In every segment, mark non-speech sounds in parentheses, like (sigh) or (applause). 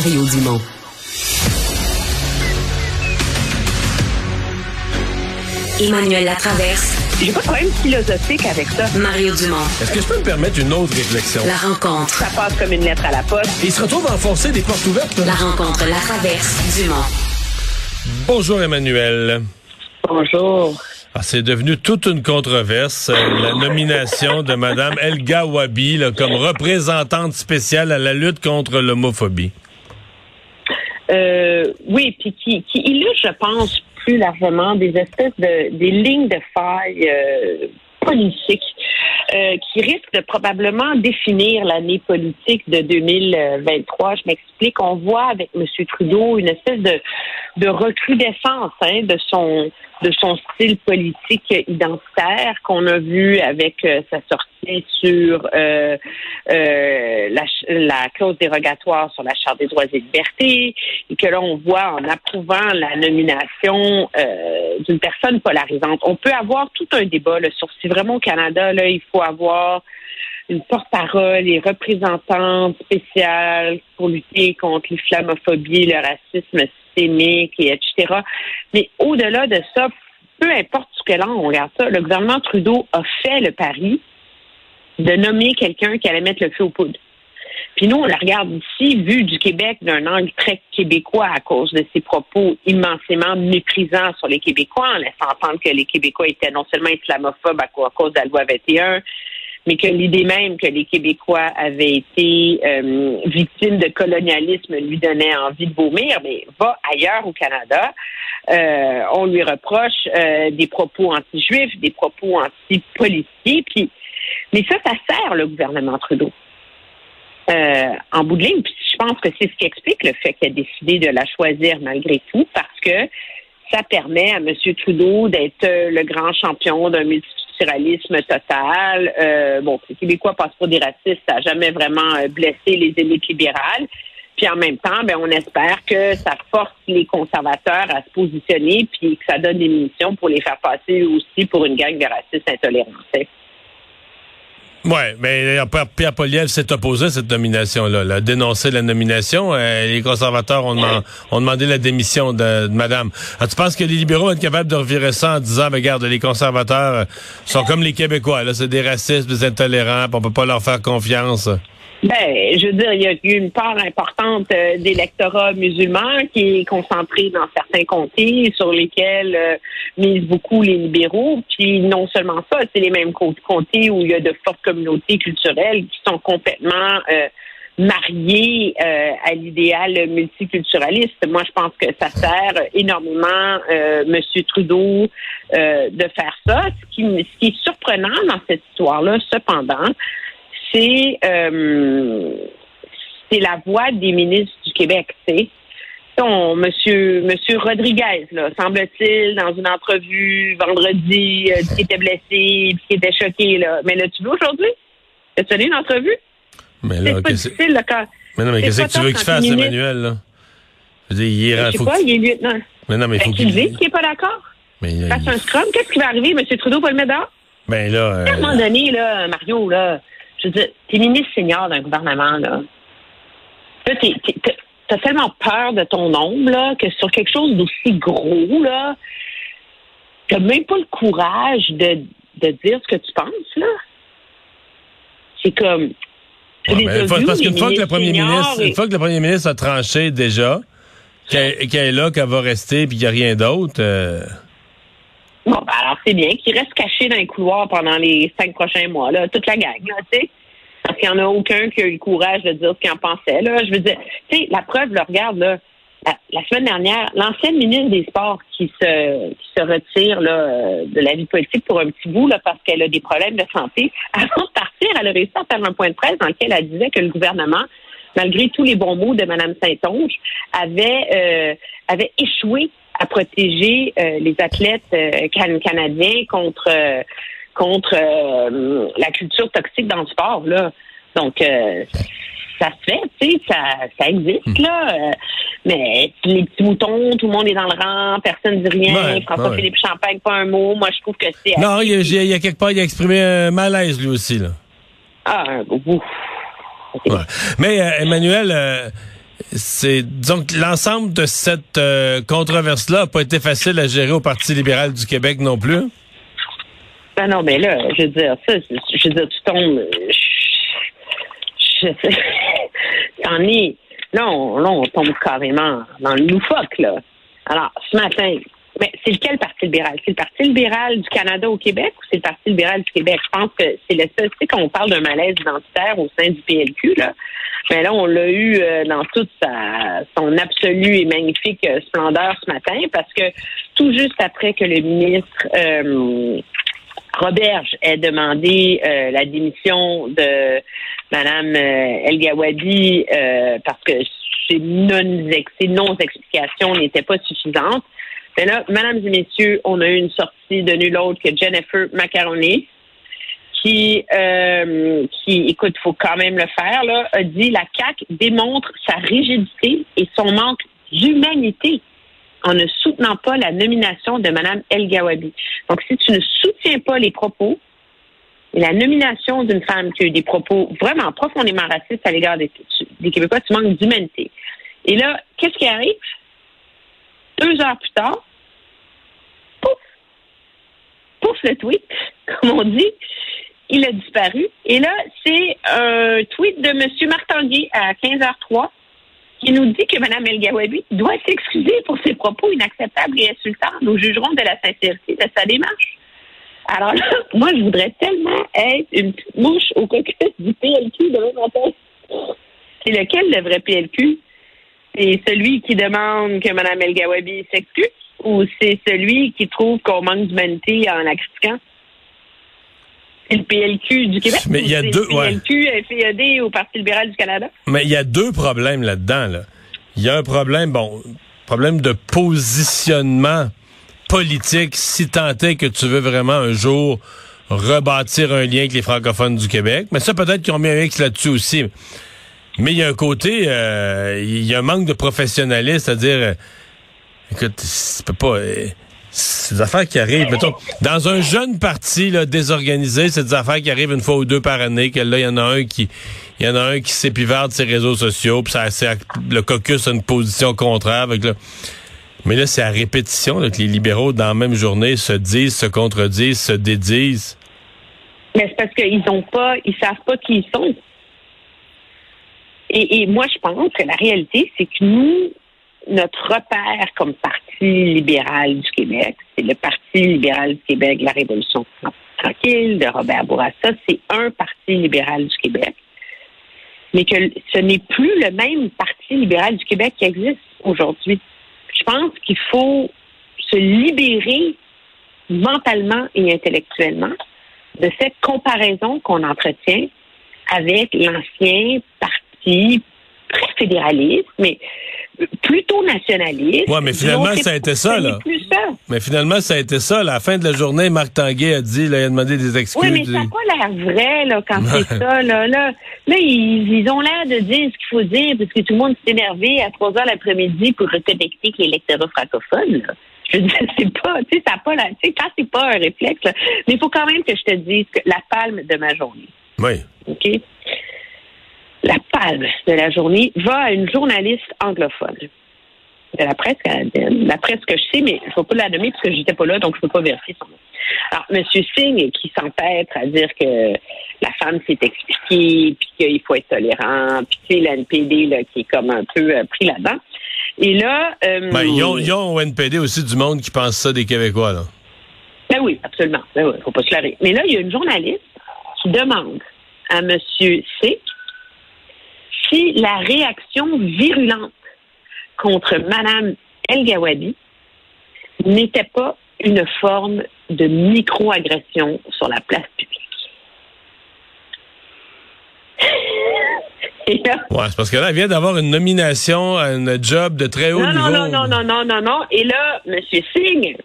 Mario Dumont. Emmanuel Latraverse. J'ai pas de problème philosophique avec ça. Mario Dumont. Est-ce que je peux me permettre une autre réflexion? La rencontre. Ça passe comme une lettre à la poste. Et il se retrouve à enfoncer des portes ouvertes. La rencontre, la traverse, Dumont. Bonjour Emmanuel. Bonjour. Ah, c'est devenu toute une controverse, euh, la nomination de Mme Elga Wabi là, comme représentante spéciale à la lutte contre l'homophobie. Euh, oui, puis qui, qui illustre, je pense, plus largement des espèces de des lignes de faille euh, politiques euh, qui risquent de probablement définir l'année politique de 2023. Je m'explique. On voit avec M. Trudeau une espèce de, de recrudescence hein, de son de son style politique identitaire qu'on a vu avec euh, sa sortie sur euh, euh, la, la, clause dérogatoire sur la Charte des droits et libertés, et que là, on voit en approuvant la nomination d'une personne polarisante. On peut avoir tout un débat sur si vraiment au Canada, là, il faut avoir une porte-parole et représentante spéciale pour lutter contre l'islamophobie, le racisme systémique, et etc. Mais au-delà de ça, peu importe ce que là on regarde ça, le gouvernement Trudeau a fait le pari de nommer quelqu'un qui allait mettre le feu au poudre. Puis nous, on la regarde ici, vu du Québec d'un angle très québécois à cause de ses propos immensément méprisants sur les Québécois, en laissant entendre que les Québécois étaient non seulement islamophobes à cause de la loi 21, mais que l'idée même que les Québécois avaient été euh, victimes de colonialisme lui donnait envie de vomir, mais va ailleurs au Canada. Euh, on lui reproche euh, des propos anti-juifs, des propos anti-policiers, puis mais ça, ça sert le gouvernement Trudeau. En bout de ligne, puis je pense que c'est ce qui explique le fait qu'il a décidé de la choisir malgré tout, parce que ça permet à M. Trudeau d'être le grand champion d'un total. Euh, bon, les Québécois passent pour des racistes, ça n'a jamais vraiment euh, blessé les élites libérales. Puis en même temps, ben, on espère que ça force les conservateurs à se positionner, puis que ça donne des munitions pour les faire passer aussi pour une gang de racistes intolérants. Oui, mais Pierre Poliev s'est opposé à cette nomination-là, a dénoncé la nomination. Euh, les conservateurs ont, demandé, la démission de, madame. Ah, tu penses que les libéraux vont être capables de revirer ça en disant, regarde, les conservateurs euh, sont comme les Québécois, là, c'est des racistes, des intolérants, on peut pas leur faire confiance? Ben, je veux dire, il y a eu une part importante euh, d'électorat qui est concentré dans certains comtés sur lesquels euh, misent beaucoup les libéraux. Puis non seulement ça, c'est les mêmes comtés où il y a de fortes communautés culturelles qui sont complètement euh, mariées à l'idéal multiculturaliste. Moi, je pense que ça sert énormément Monsieur Trudeau de faire ça. Ce qui, ce qui est surprenant dans cette histoire-là, cependant, c'est euh, c'est la voix des ministres du Québec, tu sais. Monsieur, Monsieur Rodriguez, là, semble-t-il, dans une entrevue vendredi, euh, qui était blessé, qui était choqué, là. Mais là, tu veux aujourd'hui? As-tu donné une entrevue? Mais là, c'est difficile, là, quand... Mais non, mais qu'est-ce que tu veux qu'il fasse, Emmanuel, là? Je veux dire, il est... Je sais pas, il est lieutenant. Mais non, mais il faut qu'il... qu'il n'est pas d'accord? Mais il fasse un scrum. Qu'est-ce qui va arriver? M. Trudeau va le mettre dehors? Ben là... À un moment donné, là, Mario, là, je veux dire, t'es ministre senior d'un gouvernement, là. Là, t'as tellement peur de ton ombre, là, que sur quelque chose d'aussi gros, là, t'as même pas le courage de, de dire ce que tu penses, là. C'est comme. Ouais, parce qu'une fois que le premier ministre, une fois que le premier ministre a tranché déjà, qu'elle est là, qu'elle va rester, puis qu'il n'y a rien d'autre. Euh, Bon, ben alors c'est bien qu'il reste caché dans les couloirs pendant les cinq prochains mois, là, toute la gang, là, tu sais. Parce qu'il n'y en a aucun qui a eu le courage de dire ce qu'il en pensait, là. Je veux dire, tu sais, la preuve, le regarde, là. La, semaine dernière, l'ancienne ministre des Sports qui se, qui se retire là, de la vie politique pour un petit bout là, parce qu'elle a des problèmes de santé, (laughs) avant de partir, elle a réussi à faire un point de presse dans lequel elle disait que le gouvernement, malgré tous les bons mots de Mme Saint-Onge, avait, euh, avait échoué à protéger euh, les athlètes euh, canadiens contre contre la culture toxique dans le sport là. Donc ça se fait, tu sais, ça, ça existe hmm. là. mais les petits moutons, tout le monde est dans le rang, personne ne dit rien. François-Philippe Champagne, pas un mot. Moi, je trouve que c'est. Non, il y, a, quelque part, il a exprimé un malaise lui aussi là. Ah, ouf. Mais Emmanuel c'est donc l'ensemble de cette euh, controverse-là n'a pas été facile à gérer au Parti libéral du Québec non plus? Ben non, mais là, je veux dire, ça, je veux dire, tu tombes. Je, je (laughs) t'en es. Là on, là, on tombe carrément dans le loufoque, là. Alors, ce matin, mais c'est lequel Parti libéral? C'est le Parti libéral du Canada au Québec ou c'est le Parti libéral du Québec? Je pense que c'est le seul. Tu sais, quand on parle d'un malaise identitaire au sein du PLQ, là, mais là, on l'a eu euh, dans toute sa, son absolue et magnifique euh, splendeur ce matin parce que tout juste après que le ministre euh, Roberge ait demandé la démission de Mme El Gawadi parce que ses non-explications n'étaient pas suffisantes. Mais là, mesdames et messieurs, on a eu une sortie de nul autre que Jennifer Macaroni, qui, euh, qui, écoute, faut quand même le faire, là, a dit la CAC démontre sa rigidité et son manque d'humanité en ne soutenant pas la nomination de Mme El Gawabi. Donc, si tu ne soutiens pas les propos et la nomination d'une femme qui a eu des propos vraiment profondément racistes à l'égard des, des Québécois, tu manques d'humanité. Et là, qu'est-ce qui arrive? Deux heures plus tard, pouf, pouf le tweet, (laughs) comme on dit, il a disparu. Et là, c'est un tweet de M. Martanguay à 15h03 qui nous dit que Mme El Gawabi doit s'excuser pour ses propos inacceptables et insultants. Nous jugerons de la sincérité de sa démarche. Alors là, (laughs) moi, je voudrais tellement être une petite mouche au caucus du PLQ demain matin. C'est lequel le vrai PLQ? C'est celui qui demande que Mme El Gawabi s'excuse ou c'est celui qui trouve qu'on manque d'humanité en la critiquant? C'est le PLQ du Québec. Mais il y a deux. Le PLQ, FED au Parti libéral du Canada? Mais il y a deux problèmes là-dedans. Là. Il y a un problème, bon, problème de positionnement politique, si tant est que tu veux vraiment un jour rebâtir un lien avec les francophones du Québec. Mais ça, peut-être qu'ils ont mis un X là-dessus aussi. Mais il y a un côté, euh, il y a un manque de professionnalisme, c'est-à-dire, euh, écoute, tu peux pas. Euh, c'est des affaires qui arrivent. Mettons, dans un jeune parti là, désorganisé, c'est des affaires qui arrivent une fois ou deux par année. Que là, il y en a un qui, il y en a un qui s'épivarde ses réseaux sociaux, puis ça, le caucus a une position contraire. Avec là. Mais là, c'est à répétition que les libéraux, dans la même journée, se disent, se contredisent, se dédisent. Mais c'est parce qu'ils ont pas, ils savent pas qui ils sont. Et, moi, je pense que la réalité, c'est que nous, notre repère comme Parti libéral du Québec, c'est le Parti libéral du Québec, la Révolution tranquille de Robert Bourassa, c'est un Parti libéral du Québec, mais que ce n'est plus le même Parti libéral du Québec qui existe aujourd'hui. Je pense qu'il faut se libérer mentalement et intellectuellement de cette comparaison qu'on entretient avec l'ancien parti très fédéraliste, mais plutôt nationaliste. Oui, mais finalement, ça a été ça, là. Mais finalement, ça a été ça. À la fin de la journée, Marc Tanguay a dit, là, il a demandé des excuses. Oui, mais ça n'a pas l'air vrai, là, quand (laughs) c'est ça, là. Là, là ils, ils ont l'air de dire ce qu'il faut dire, parce que tout le monde s'est énervé à 3 heures l'après-midi pour reconnecter avec l'électorat francophone, là. Je veux dire, (laughs) c'est pas, tu sais, ça pas la, tu sais, quand c'est pas un réflexe, là. Mais il faut quand même que je te dise que la palme de ma journée. Oui. OK? La palme de la journée va à une journaliste anglophone de la presse canadienne, la presse que je sais, mais je ne vais pas la nommer parce que j'étais pas là, donc je ne peux pas vérifier son nom. Alors, M. Singh, qui s'empêtre à dire que la femme s'est expliquée, puis qu'il faut être tolérant, puis tu sais, l'NPD, là, qui est comme un peu euh, pris là-dedans. Et là... Euh, ben, ils, ont, ils ont au NPD aussi du monde qui pense ça des Québécois, là. Ben oui, absolument. Ben oui, faut pas se leurrer. Mais là, il y a une journaliste qui demande à M. Singh si la réaction virulente contre Mme El Gawabi n'était pas une forme de microagression sur la place publique. (laughs) ouais, c'est parce que là, elle vient d'avoir une nomination à un job de très haut non, niveau. Non, non, non, non, non, non. Et là, M. Singh,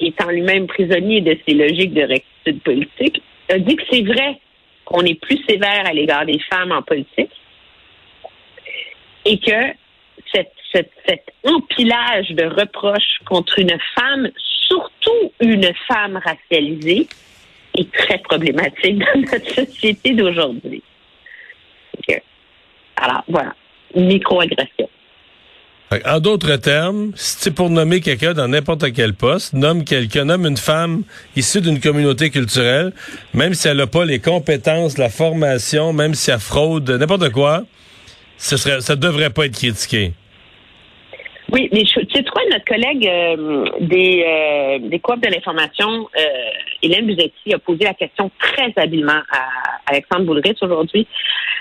étant lui-même prisonnier de ses logiques de rectitude politique, a dit que c'est vrai qu'on est plus sévère à l'égard des femmes en politique, et que cet empilage de reproches contre une femme, surtout une femme racialisée, est très problématique dans (laughs) notre société d'aujourd'hui. Alors, voilà. microagression. En d'autres termes, si pour nommer quelqu'un dans n'importe quel poste, nomme quelqu'un, nomme une femme issue d'une communauté culturelle, même si elle n'a pas les compétences, la formation, même si elle fraude, n'importe quoi, ce serait, ça devrait pas être critiqué. Oui, mais tu sais quoi, notre collègue euh, des, euh, des de l'information, euh, Hélène Buzetti, a posé la question très habilement à Alexandre Boulris aujourd'hui.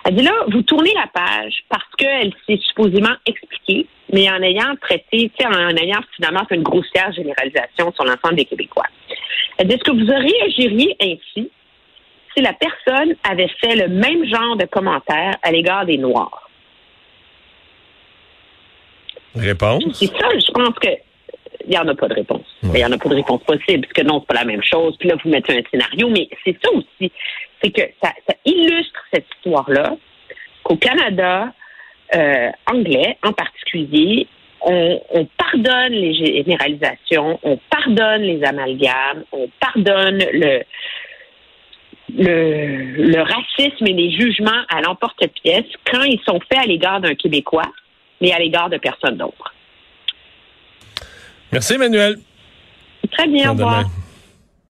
Elle dit là, vous tournez la page parce qu'elle s'est supposément expliquée, mais en ayant traité, en ayant finalement fait une grossière généralisation sur l'ensemble des Québécois. Elle dit, est-ce que vous réagiriez ainsi si la personne avait fait le même genre de commentaire à l'égard des Noirs? Réponse? C'est ça, je pense que il n'y en a pas de réponse. Il n'y en a pas de réponse possible, parce que non, c'est pas la même chose. Puis là, vous mettez un scénario, mais c'est ça aussi. C'est que ça, illustre cette histoire-là, qu'au Canada euh, anglais en particulier, on, pardonne les généralisations, on pardonne les amalgames, on pardonne le, le, le racisme et les jugements à l'emporte-pièce quand ils sont faits à l'égard d'un Québécois mais à l'égard de personne d'autre. Merci, Emmanuel. Très bien, au revoir.